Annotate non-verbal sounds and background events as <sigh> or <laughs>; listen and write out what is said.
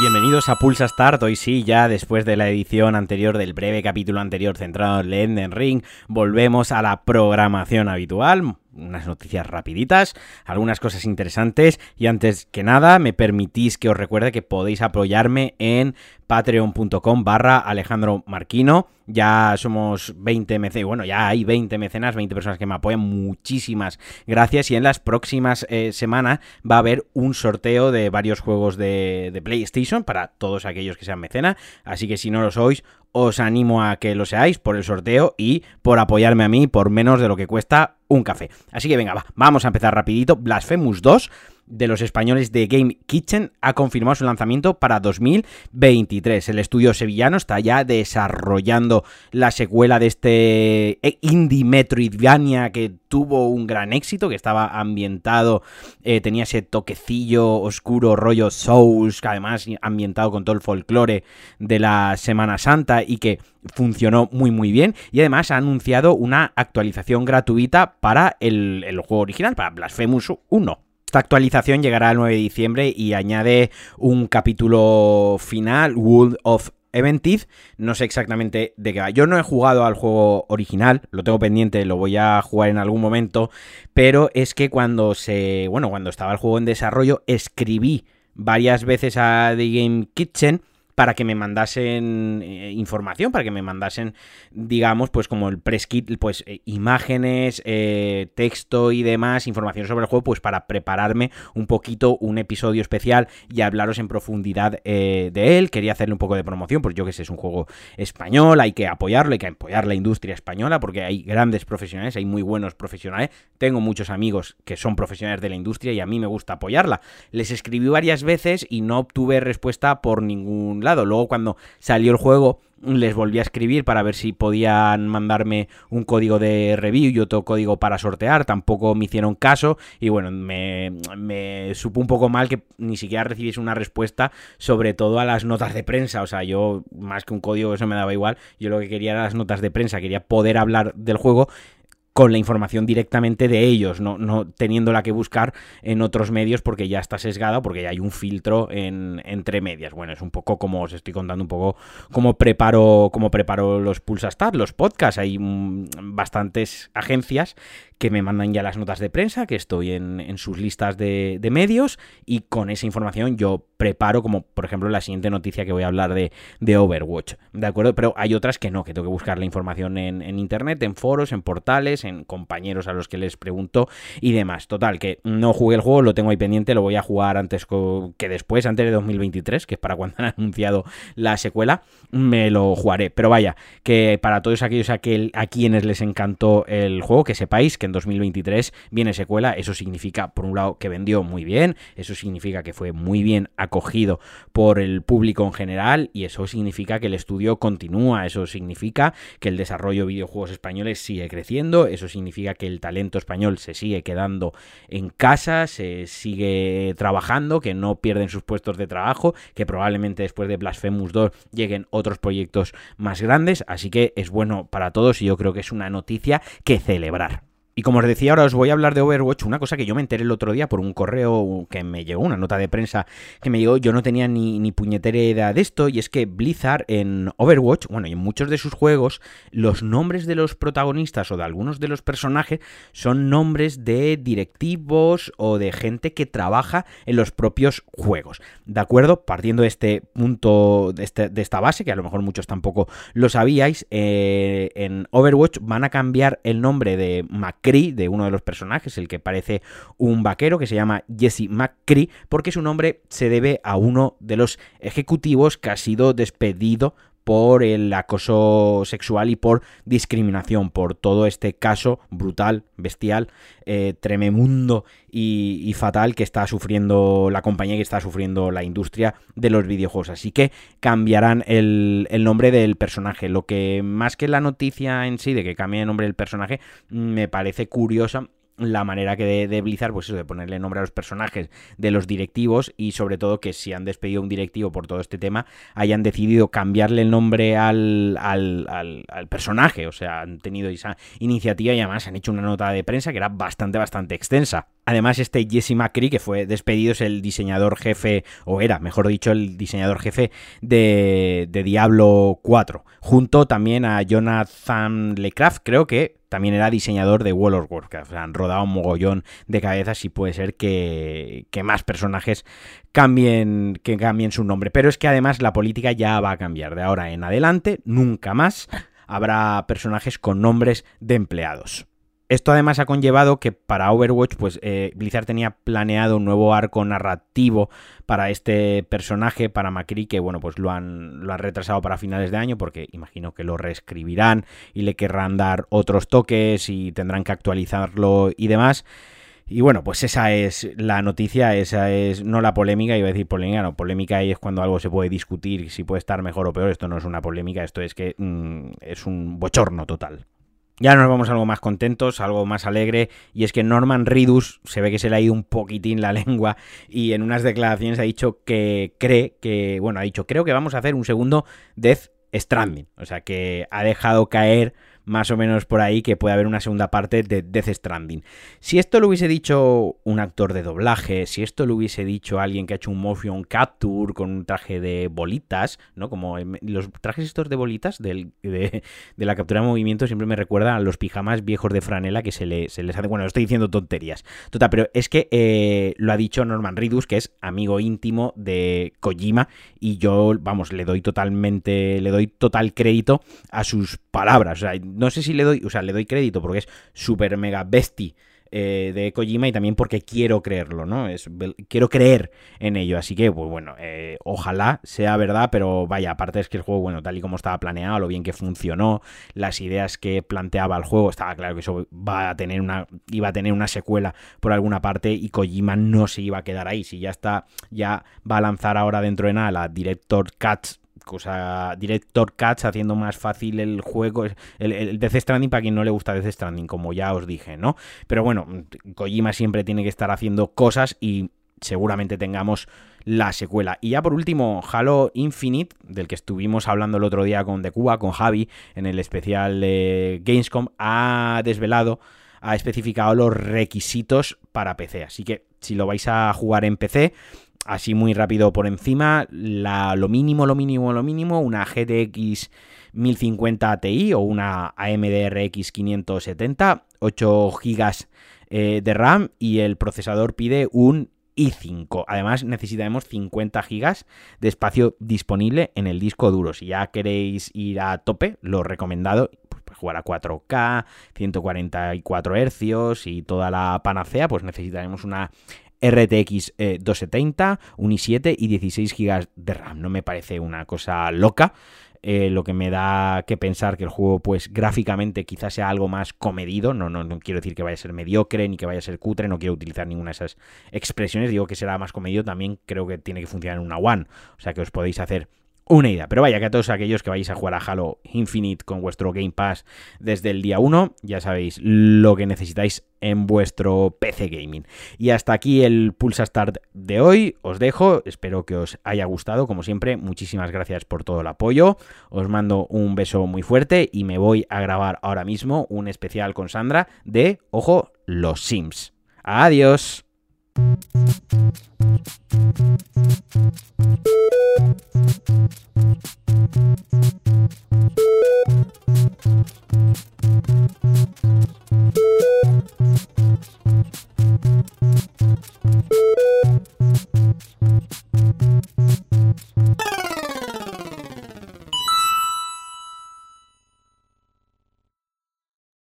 Bienvenidos a Pulsa Start, hoy sí, ya después de la edición anterior del breve capítulo anterior centrado en Elden Ring, volvemos a la programación habitual, unas noticias rapiditas, algunas cosas interesantes y antes que nada me permitís que os recuerde que podéis apoyarme en patreon.com barra Alejandro Marquino. Ya somos 20 mecenas, bueno, ya hay 20 mecenas, 20 personas que me apoyan, muchísimas gracias y en las próximas eh, semanas va a haber un sorteo de varios juegos de, de PlayStation para todos aquellos que sean mecenas, así que si no lo sois, os animo a que lo seáis por el sorteo y por apoyarme a mí por menos de lo que cuesta un café. Así que venga, va, vamos a empezar rapidito. Blasphemous 2 de los españoles de Game Kitchen ha confirmado su lanzamiento para 2023. El estudio sevillano está ya desarrollando la secuela de este eh, indie Metroidvania que tuvo un gran éxito, que estaba ambientado, eh, tenía ese toquecillo oscuro, rollo Souls, que además ambientado con todo el folclore de la Semana Santa y que funcionó muy muy bien. Y además ha anunciado una actualización gratuita para el, el juego original, para Blasphemous 1. Esta actualización llegará el 9 de diciembre y añade un capítulo final, World of Eventid, no sé exactamente de qué va. Yo no he jugado al juego original, lo tengo pendiente, lo voy a jugar en algún momento, pero es que cuando se, bueno, cuando estaba el juego en desarrollo, escribí varias veces a The Game Kitchen para que me mandasen eh, información, para que me mandasen, digamos, pues como el press kit, pues eh, imágenes, eh, texto y demás, información sobre el juego, pues para prepararme un poquito un episodio especial y hablaros en profundidad de él. Quería hacerle un poco de promoción, pues yo que sé, es un juego español, hay que apoyarlo, hay que apoyar la industria española, porque hay grandes profesionales, hay muy buenos profesionales. Tengo muchos amigos que son profesionales de la industria y a mí me gusta apoyarla. Les escribí varias veces y no obtuve respuesta por ningún lado. Luego cuando salió el juego les volví a escribir para ver si podían mandarme un código de review y otro código para sortear. Tampoco me hicieron caso y bueno, me, me supo un poco mal que ni siquiera recibiese una respuesta, sobre todo a las notas de prensa. O sea, yo más que un código, eso me daba igual. Yo lo que quería era las notas de prensa, quería poder hablar del juego con la información directamente de ellos, no, no teniéndola que buscar en otros medios porque ya está sesgada, porque ya hay un filtro en, entre medias. Bueno, es un poco como os estoy contando un poco cómo preparo, cómo preparo los Pulsastar, los podcasts. Hay mm, bastantes agencias que me mandan ya las notas de prensa, que estoy en, sus listas de, medios y con esa información yo preparo como por ejemplo la siguiente noticia que voy a hablar de, de Overwatch, ¿de acuerdo? Pero hay otras que no, que tengo que buscar la información en, en, internet, en foros, en portales, en compañeros a los que les pregunto y demás. Total, que no jugué el juego, lo tengo ahí pendiente, lo voy a jugar antes que después, antes de 2023, que es para cuando han <laughs> anunciado la secuela, me lo jugaré. Pero vaya, que para todos aquellos a, a quienes les encantó el juego, que sepáis que en 2023 viene secuela, eso significa, por un lado, que vendió muy bien, eso significa que fue muy bien acogido por el público en general y eso significa que el estudio continúa, eso significa que el desarrollo de videojuegos españoles sigue creciendo, eso significa que el talento español se sigue quedando en casa, se sigue trabajando, que no pierden sus puestos de trabajo, que probablemente después de Blasphemous 2 lleguen otros proyectos más grandes, así que es bueno para todos y yo creo que es una noticia que celebrar. Y como os decía, ahora os voy a hablar de Overwatch, una cosa que yo me enteré el otro día por un correo que me llegó, una nota de prensa que me llegó, yo no tenía ni, ni puñetera idea de esto, y es que Blizzard en Overwatch, bueno, y en muchos de sus juegos, los nombres de los protagonistas o de algunos de los personajes son nombres de directivos o de gente que trabaja en los propios juegos, ¿de acuerdo? Partiendo de este punto, de, este, de esta base, que a lo mejor muchos tampoco lo sabíais, eh, en Overwatch van a cambiar el nombre de Mac de uno de los personajes, el que parece un vaquero, que se llama Jesse McCree, porque su nombre se debe a uno de los ejecutivos que ha sido despedido por el acoso sexual y por discriminación, por todo este caso brutal, bestial, eh, trememundo y, fatal que está sufriendo la compañía, que está sufriendo la industria de los videojuegos. Así que cambiarán el, el nombre del personaje. Lo que más que la noticia en sí de que cambie el nombre del personaje, me parece curiosa la manera que de, Blizzard, pues eso, de ponerle nombre a los personajes de los directivos y sobre todo que si han despedido un directivo por todo este tema, hayan decidido cambiarle el nombre al, al, al, personaje. O sea, han tenido esa iniciativa y además han hecho una nota de prensa que era bastante, bastante extensa. Además, este Jesse McCree, que fue despedido, es el diseñador jefe, o era, mejor dicho, el diseñador jefe de, de Diablo 4. Junto también a Jonathan Lecraft, creo que también era diseñador de World of Warcraft. Han rodado un mogollón de cabezas y puede ser que, que, más personajes cambien, que cambien su nombre. Pero es que además la política ya va a cambiar. De ahora en adelante, nunca más habrá personajes con nombres de empleados. Esto además ha conllevado que para Overwatch, pues eh, Blizzard tenía planeado un nuevo arco narrativo para este personaje, para Macri, que bueno, pues lo han, lo han retrasado para finales de año, porque imagino que lo reescribirán y le querrán dar otros toques y tendrán que actualizarlo y demás. Y bueno, pues esa es la noticia, esa es no la polémica, iba a decir polémica, no, polémica es cuando algo se puede discutir si puede estar mejor o peor, esto no es una polémica, esto es que mm, es un bochorno total. Ya nos vamos algo más contentos, algo más alegre, y es que Norman Ridus se ve que se le ha ido un poquitín la <laughs> lengua y en unas declaraciones ha dicho que cree que, bueno, ha dicho, creo que vamos a hacer un segundo Death Stranding, o sea que ha dejado caer más o menos por ahí que puede haber una segunda parte de Death Stranding. Si esto lo hubiese dicho un actor de doblaje, si esto lo hubiese dicho alguien que ha hecho un motion capture con un traje de bolitas, ¿no? Como los trajes estos de bolitas de, la captura de movimiento siempre me recuerdan a los pijamas viejos de franela que se, les hace. Bueno, estoy diciendo tonterías. Total, pero es que eh, lo ha dicho Norman Ridus, que es amigo íntimo de Kojima, y yo, vamos, le doy totalmente, le doy total crédito a sus palabras. O sea, no sé si le doy, o sea, le doy crédito porque es super mega bestie eh, de Kojima y también porque quiero creerlo, ¿no? Es, quiero creer en ello, así que, pues bueno, eh, ojalá sea verdad, pero vaya, aparte es que el juego, bueno, tal y como estaba planeado, lo bien que funcionó, las ideas que planteaba el juego, estaba claro que eso va a tener una, iba a tener una secuela por alguna parte y Kojima no se iba a quedar ahí, si ya está, ya va a lanzar ahora dentro de nada la Director Cuts cosa Director Cuts haciendo más fácil el juego, el, el, Death Stranding para quien no le gusta Death Stranding, como ya os dije, ¿no? Pero bueno, Kojima siempre tiene que estar haciendo cosas y seguramente tengamos la secuela. Y ya por último, Halo Infinite, del que estuvimos hablando el otro día con De Cuba, con Javi, en el especial de Gamescom, ha desvelado, ha especificado los requisitos para PC. Así que si lo vais a jugar en PC, así muy rápido por encima, la, lo mínimo, lo mínimo, lo mínimo, una GTX 1050 Ti o una AMD RX 570, 8 GB de RAM y el procesador pide un i5. Además necesitaremos 50 GB de espacio disponible en el disco duro. Si ya queréis ir a tope, lo recomendado pues, jugar a 4K, 144 Hz y toda la panacea, pues necesitaremos una RTX 270, un i7 y 16 GB de RAM. No me parece una cosa loca. Eh, lo que me da que pensar que el juego, pues gráficamente quizás sea algo más comedido. No, no, no quiero decir que vaya a ser mediocre ni que vaya a ser cutre, no quiero utilizar ninguna de esas expresiones. Digo que será más comedido, también creo que tiene que funcionar en una One. O sea que os podéis hacer una idea. Pero vaya que a todos aquellos que vais a jugar a Halo Infinite con vuestro Game Pass desde el día 1, ya sabéis lo que necesitáis en vuestro PC Gaming. Y hasta aquí el Pulsa Start de hoy. Os dejo, espero que os haya gustado. Como siempre, muchísimas gracias por todo el apoyo. Os mando un beso muy fuerte y me voy a grabar ahora mismo un especial con Sandra de, ojo, los Sims. Adiós. Thank you.